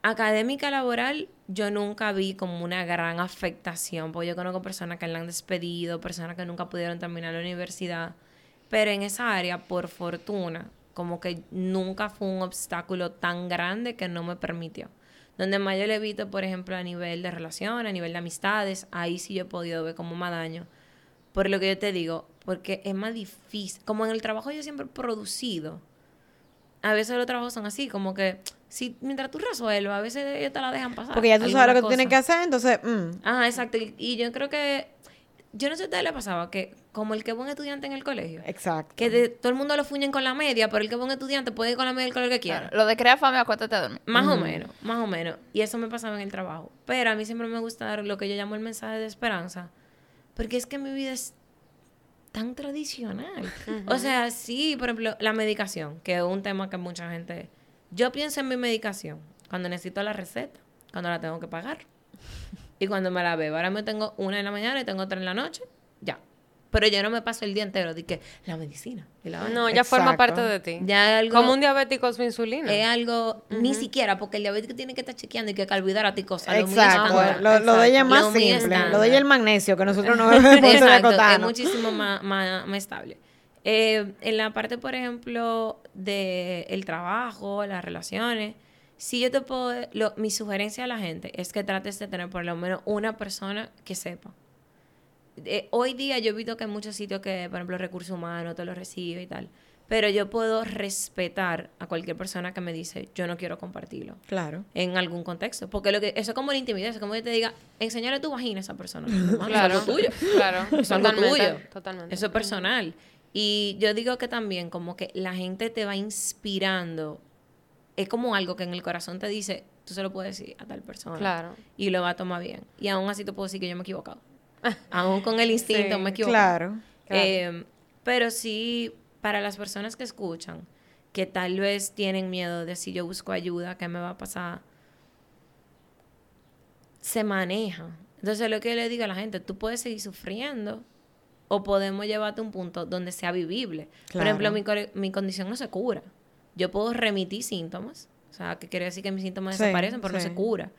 académica laboral, yo nunca vi como una gran afectación, porque yo conozco personas que la han despedido, personas que nunca pudieron terminar la universidad, pero en esa área, por fortuna, como que nunca fue un obstáculo tan grande que no me permitió. Donde más yo le evito, por ejemplo, a nivel de relación, a nivel de amistades, ahí sí yo he podido ver como más daño. Por lo que yo te digo, porque es más difícil. Como en el trabajo yo siempre he producido, a veces los trabajos son así, como que si mientras tú resuelvas, a veces ellos te la dejan pasar. Porque ya tú sabes lo que tú tienes que hacer, entonces, mm, Ajá, exacto. Y, y yo creo que yo no sé si a ustedes les pasaba que, como el que es buen estudiante en el colegio, Exacto. que de- todo el mundo lo fuñen con la media, pero el que es buen estudiante puede ir con la media del color que quiera. Lo de crear familia, acuéstate a dormir. Más o menos, más o menos. Y eso me pasaba en el trabajo. Pero a mí siempre me gusta dar lo que yo llamo el mensaje de esperanza. Porque es que mi vida es tan tradicional. O sea, sí, por ejemplo, la medicación, que es un tema que mucha gente... Yo pienso en mi medicación cuando necesito la receta, cuando la tengo que pagar. Y cuando me la bebo. Ahora me tengo una en la mañana y tengo otra en la noche. Pero yo no me paso el día entero de que la medicina. y la vaina. No, ya forma parte de ti. Ya es algo... Como un diabético su insulina. Es algo, ni siquiera, porque el diabético tiene que estar chequeando y que olvidar a ti cosas. Lo Exacto. Lo, lo de ella es más simple. Lo de ella es el magnesio, que nosotros no bebemos de Exacto, es muchísimo más, más, más estable. Eh, en la parte, por ejemplo, de el trabajo, las relaciones, si yo te puedo, lo- mi sugerencia a la gente es que trates de tener por lo menos una persona que sepa. Eh, hoy día yo he visto que hay muchos sitios que, por ejemplo, recursos humanos te lo recibe y tal. Pero yo puedo respetar a cualquier persona que me dice, yo no quiero compartirlo Claro. en algún contexto. Porque lo que, eso es como la intimidad, eso es como yo te diga, enseñale tu vagina a esa persona. Claro. Eso es algo tuyo. Claro. Eso es algo Totalmente, tuyo. Totalmente. Eso es personal. Y yo digo que también como que la gente te va inspirando. Es como algo que en el corazón te dice, tú se lo puedes decir a tal persona. Claro. Y lo va a tomar bien. Y aún así te puedo decir que yo me he equivocado. aún con el instinto Sí, me he equivocado. Claro. Eh, pero sí, para las personas que escuchan, que tal vez tienen miedo de si yo busco ayuda, ¿qué me va a pasar? Se maneja. Entonces, lo que yo le digo a la gente, tú puedes seguir sufriendo o podemos llevarte a un punto donde sea vivible. Por Claro. ejemplo, mi, mi condición no se cura. Yo puedo remitir síntomas, o sea, que quiere decir que mis síntomas Sí, desaparecen, pero sí. no se cura.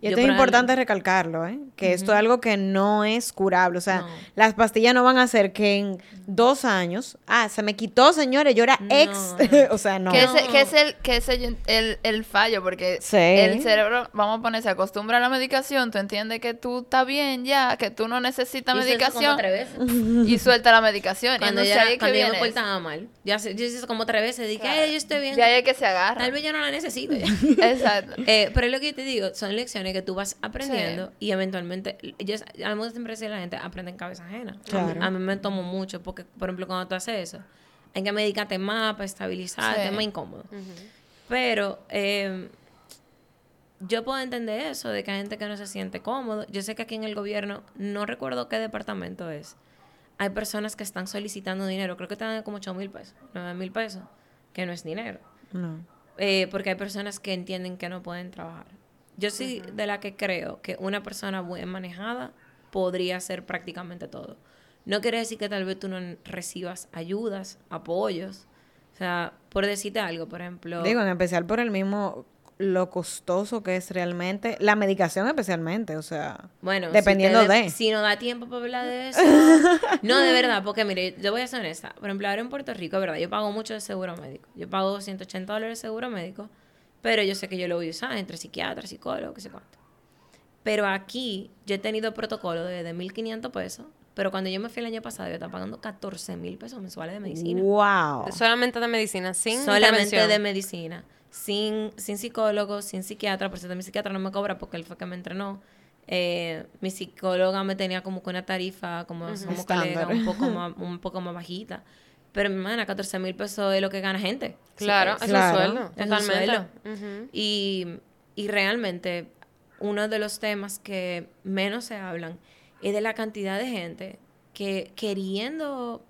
Y Yo esto es importante recalcarlo, ¿eh? Que esto es algo que no es curable. O sea, No. las pastillas no van a hacer que en dos años, ah, se me quitó, señores, yo era No, ex. no. o sea, no. Que, ese, que es, el, que es el, el, el fallo, porque Sí. el cerebro, vamos a poner, se acostumbra a la medicación, tú entiendes que tú estás bien ya, que tú no necesitas Y como medicación tres veces. y suelta la medicación. y Cuando, entonces ya, ahí es que cuando yo me viene eso. portaba mal, ya se- yo hice como tres veces, dije, ay, yo estoy bien. Ahí es que se agarra. Tal vez yo no la necesito Exacto. Eh, pero es lo que yo te digo, son lecciones que tú vas aprendiendo y eventualmente, yo a mí me gusta siempre decir a la gente, aprende en cabeza ajena. A mí- Claro. A, mí, me tomo mucho porque, por ejemplo, cuando tú haces eso, hay que medicarte más para estabilizarte, Sí. es más incómodo. Pero eh, yo puedo entender eso, de que hay gente que no se siente cómodo. Yo sé que aquí en el gobierno, no recuerdo qué departamento es, hay personas que están solicitando dinero, creo que están como 8 mil pesos, 9 mil pesos, que no es dinero. No. Eh, porque hay personas que entienden que no pueden trabajar. Yo soy de la que creo que una persona bien manejada podría hacer prácticamente todo. No quiere decir que tal vez tú no recibas ayudas, apoyos. O sea, por decirte algo, por ejemplo. Digo, en especial por el mismo, lo costoso que es realmente, la medicación especialmente, o sea, Bueno, dependiendo de. Si no da tiempo para hablar de eso. no, de verdad, porque mire, yo voy a ser honesta. Por ejemplo, ahora en Puerto Rico, verdad, yo pago mucho de seguro médico. Yo pago 180 dólares de seguro médico, pero yo sé que yo lo voy a usar entre psiquiatra, psicólogo, qué sé cuánto. Pero aquí yo he tenido protocolo de, de 1.500 pesos, pero cuando yo me fui el año pasado, yo estaba pagando 14 mil pesos mensuales de medicina. Wow. Solamente de medicina, sin Solamente de medicina. Sin, sin psicólogo, sin psiquiatra. Por cierto, mi psiquiatra no me cobra porque él fue que me entrenó. Eh, mi psicóloga me tenía como que una tarifa, como como colega, Estándar. un poco más, un poco más bajita. Pero mi hermana, 14 mil pesos es lo que gana gente. Claro, es Claro. un sueldo. Es Totalmente. sueldo. Y, y realmente uno de los temas que menos se hablan es de la cantidad de gente que queriendo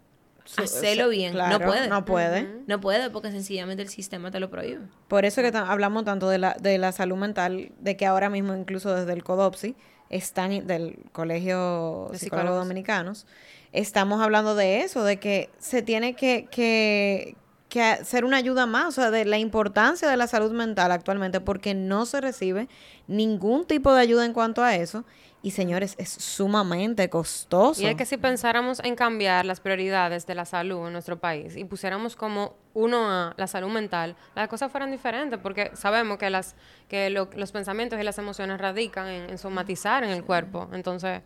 hacerlo bien claro, no puede. No puede. No puede porque sencillamente el sistema te lo prohíbe. Por eso que hablamos tanto de la, de la salud mental, de que ahora mismo incluso desde el CODOPSI, están, del Colegio De Psicólogos Psicólogos. Dominicanos, estamos hablando de eso, de que se tiene que, que, que hacer una ayuda más, o sea, de la importancia de la salud mental actualmente, porque no se recibe ningún tipo de ayuda en cuanto a eso. Y señores, es sumamente costoso. Y es que si pensáramos en cambiar las prioridades de la salud en nuestro país y pusiéramos como uno a la salud mental, las cosas fueran diferentes porque sabemos que las que lo- los pensamientos y las emociones radican en, en somatizar en el cuerpo. Entonces,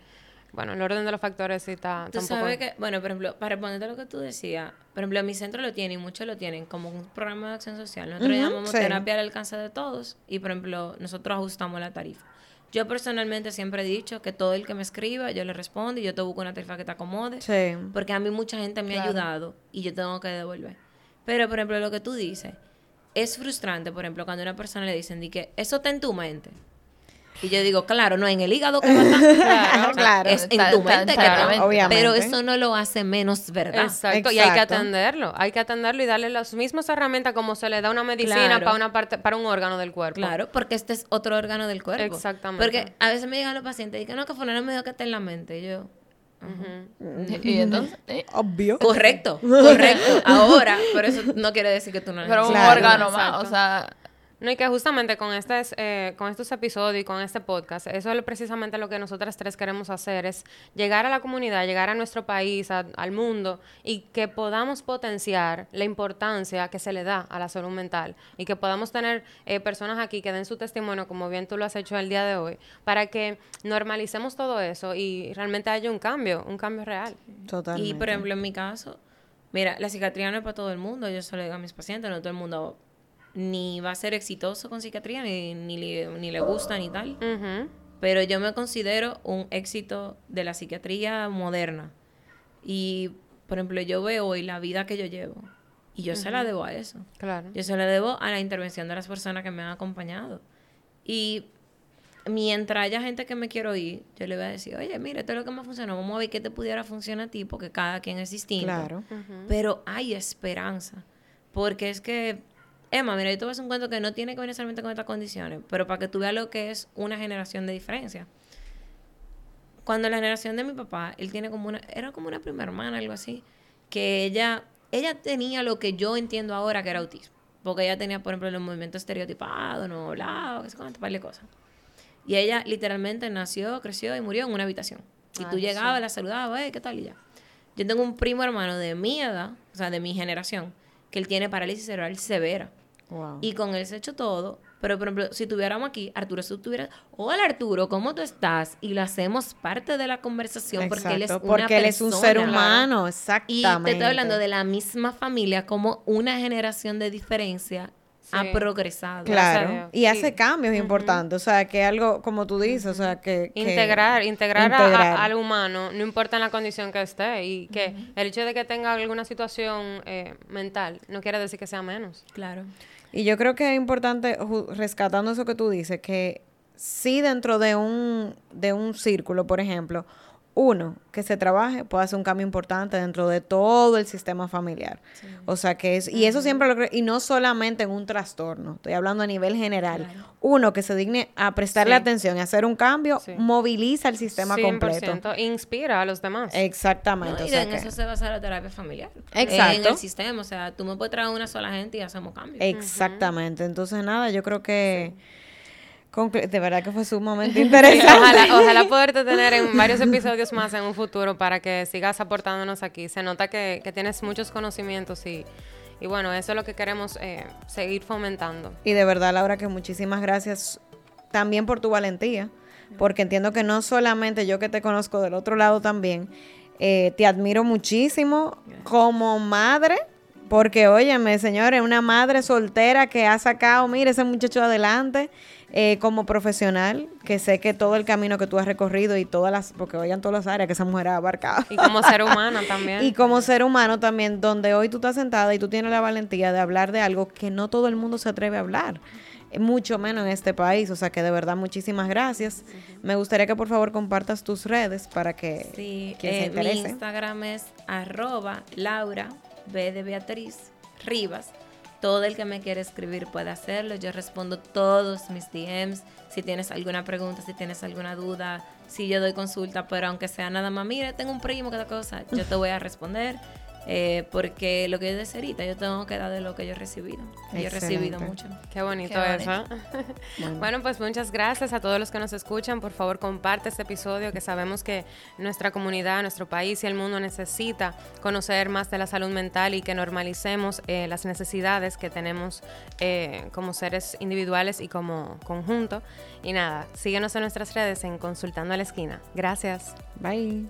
bueno, el orden de los factores sí está, Tú está un poco- sabes que, bueno, por ejemplo, para responderte a lo que tú decías, por ejemplo, mi centro lo tiene y muchos lo tienen como un programa de acción social. Nosotros Ujú, llamamos sí. terapia al alcance de todos y, por ejemplo, nosotros ajustamos la tarifa. Yo personalmente siempre he dicho que todo el que me escriba, yo le respondo y yo te busco una tarifa que te acomode. Sí. Porque a mí mucha gente me ha ayudado y yo tengo que devolver. Pero, por ejemplo, lo que tú dices, es frustrante, por ejemplo, cuando a una persona le dicen, di que eso está en tu mente. Y yo digo, claro, no, en el hígado que va a estar. Claro, claro. Es en tu mente que claramente. está. Obviamente. Pero eso no lo hace menos verdad. Exacto. y hay que atenderlo. Hay que atenderlo y darle las mismas herramientas como se le da una medicina Claro. para una parte, para un órgano del cuerpo. Claro, porque este es otro órgano del cuerpo. Exactamente. Porque a veces me llegan los pacientes y dicen, no, que fulano me dijo que está en la mente. Y yo, Ujú. Y entonces, ¿eh? Obvio. correcto, correcto. Ahora, pero eso no quiere decir que tú no pero un Claro. órgano más, Exacto. o sea, No, y que justamente con, estes, eh, con estos episodios y con este podcast, eso es precisamente lo que nosotras tres queremos hacer, es llegar a la comunidad, llegar a nuestro país, a- al mundo, y que podamos potenciar la importancia que se le da a la salud mental, y que podamos tener eh, personas aquí que den su testimonio, como bien tú lo has hecho el día de hoy, para que normalicemos todo eso y realmente haya un cambio, un cambio real. Totalmente. Y por ejemplo, en mi caso, mira, la psiquiatría no es para todo el mundo. Yo solo digo a mis pacientes, no todo el mundo ni va a ser exitoso con psiquiatría, ni, ni, le, ni le gusta, ni tal. Pero yo me considero un éxito de la psiquiatría moderna. Y, por ejemplo, yo veo hoy la vida que yo llevo. Y yo se la debo a eso. Claro. Yo se la debo a la intervención de las personas que me han acompañado. Y mientras haya gente que me quiera oír, yo le voy a decir, oye, mira, esto es lo que me funcionó, vamos a ver qué te pudiera funcionar a ti, porque cada quien es distinto. Claro. Pero hay esperanza. Porque es que, Emma, mira, yo te voy a hacer un cuento que no tiene que ver necesariamente con estas condiciones, pero para que tú veas lo que es una generación de diferencia. Cuando la generación de mi papá, él tiene como una, era como una prima hermana, algo así, que ella, ella tenía lo que yo entiendo ahora que era autismo. Porque ella tenía, por ejemplo, los movimientos estereotipados, no hablaba, qué sé cuánto, par de cosas. Y ella literalmente nació, creció y murió en una habitación. Y tú Ay, llegabas, la saludabas, "Hey, ¿qué tal? Y ya. Yo tengo un primo hermano de mi edad, o sea, de mi generación, que él tiene parálisis cerebral severa. Wow. Y con él se ha hecho todo. Pero, por ejemplo, si tuviéramos aquí, Arturo, si tú tuvieras, hola Arturo, ¿cómo tú estás? Y lo hacemos parte de la conversación porque él es una porque él es un ser humano, Y exactamente. te estoy hablando de la misma familia, como una generación de diferencia ha progresado. Claro, y hace Sí. cambios importantes, o sea, que algo, como tú dices, o sea, que... que- Integrar, integrar, a- al humano, no importa en la condición que esté, y que el hecho de que tenga alguna situación eh, mental no quiere decir que sea menos. Claro. Y yo creo que es importante, rescatando eso que tú dices, que sí dentro de un, de un círculo, por ejemplo, uno, que se trabaje, puede hacer un cambio importante dentro de todo el sistema familiar. O sea que es, y eso siempre lo creo, y no solamente en un trastorno, estoy hablando a nivel general. Uno que se digne a prestarle Sí. atención y hacer un cambio, Sí. moviliza el sistema completo. 100%, inspira a los demás. Exactamente. No, o y sea en que- eso se basa la terapia familiar. Exacto. En el sistema. O sea, tú me puedes traer una sola gente y hacemos cambios. Exactamente. Entonces, nada, yo creo que de verdad que fue sumamente interesante. Ojalá, ojalá poderte tener en varios episodios más en un futuro para que sigas aportándonos aquí. Se nota que, que tienes muchos conocimientos y, y bueno, eso es lo que queremos eh, seguir fomentando. Y de verdad, Laura, que muchísimas gracias también por tu valentía, porque entiendo que no solamente yo que te conozco del otro lado también, eh, te admiro muchísimo como madre, porque óyeme, señores, una madre soltera que ha sacado, mire, ese muchacho adelante, eh, como profesional, que sé que todo el camino que tú has recorrido y todas las, porque oigan todas las áreas que esa mujer ha abarcado. Y como ser humana también. Y como ser humano también, donde hoy tú estás sentada y tú tienes la valentía de hablar de algo que no todo el mundo se atreve a hablar, eh, mucho menos en este país. O sea que de verdad muchísimas gracias. Me gustaría que por favor compartas tus redes para que Sí, quien se eh, mi interese. Instagram es arroba Laura B de Beatriz Rivas. Todo el que me quiere escribir puede hacerlo. Yo respondo todos mis DMs. Si tienes alguna pregunta, si tienes alguna duda, si yo doy consulta, pero aunque sea nada más, mire, tengo un primo, cada cosa, yo te voy a responder. Eh, porque lo que yo decía ahorita, yo tengo que dar de lo que yo he recibido. Y Yo he recibido Excelente. mucho. Qué bonito, Qué bonito. eso. Bueno, pues muchas gracias a todos los que nos escuchan. Por favor, comparte este episodio que sabemos que nuestra comunidad, nuestro país y el mundo necesita conocer más de la salud mental y que normalicemos eh, las necesidades que tenemos eh, como seres individuales y como conjunto. Y nada, síguenos en nuestras redes en Consultando a la Esquina. Gracias. Bye.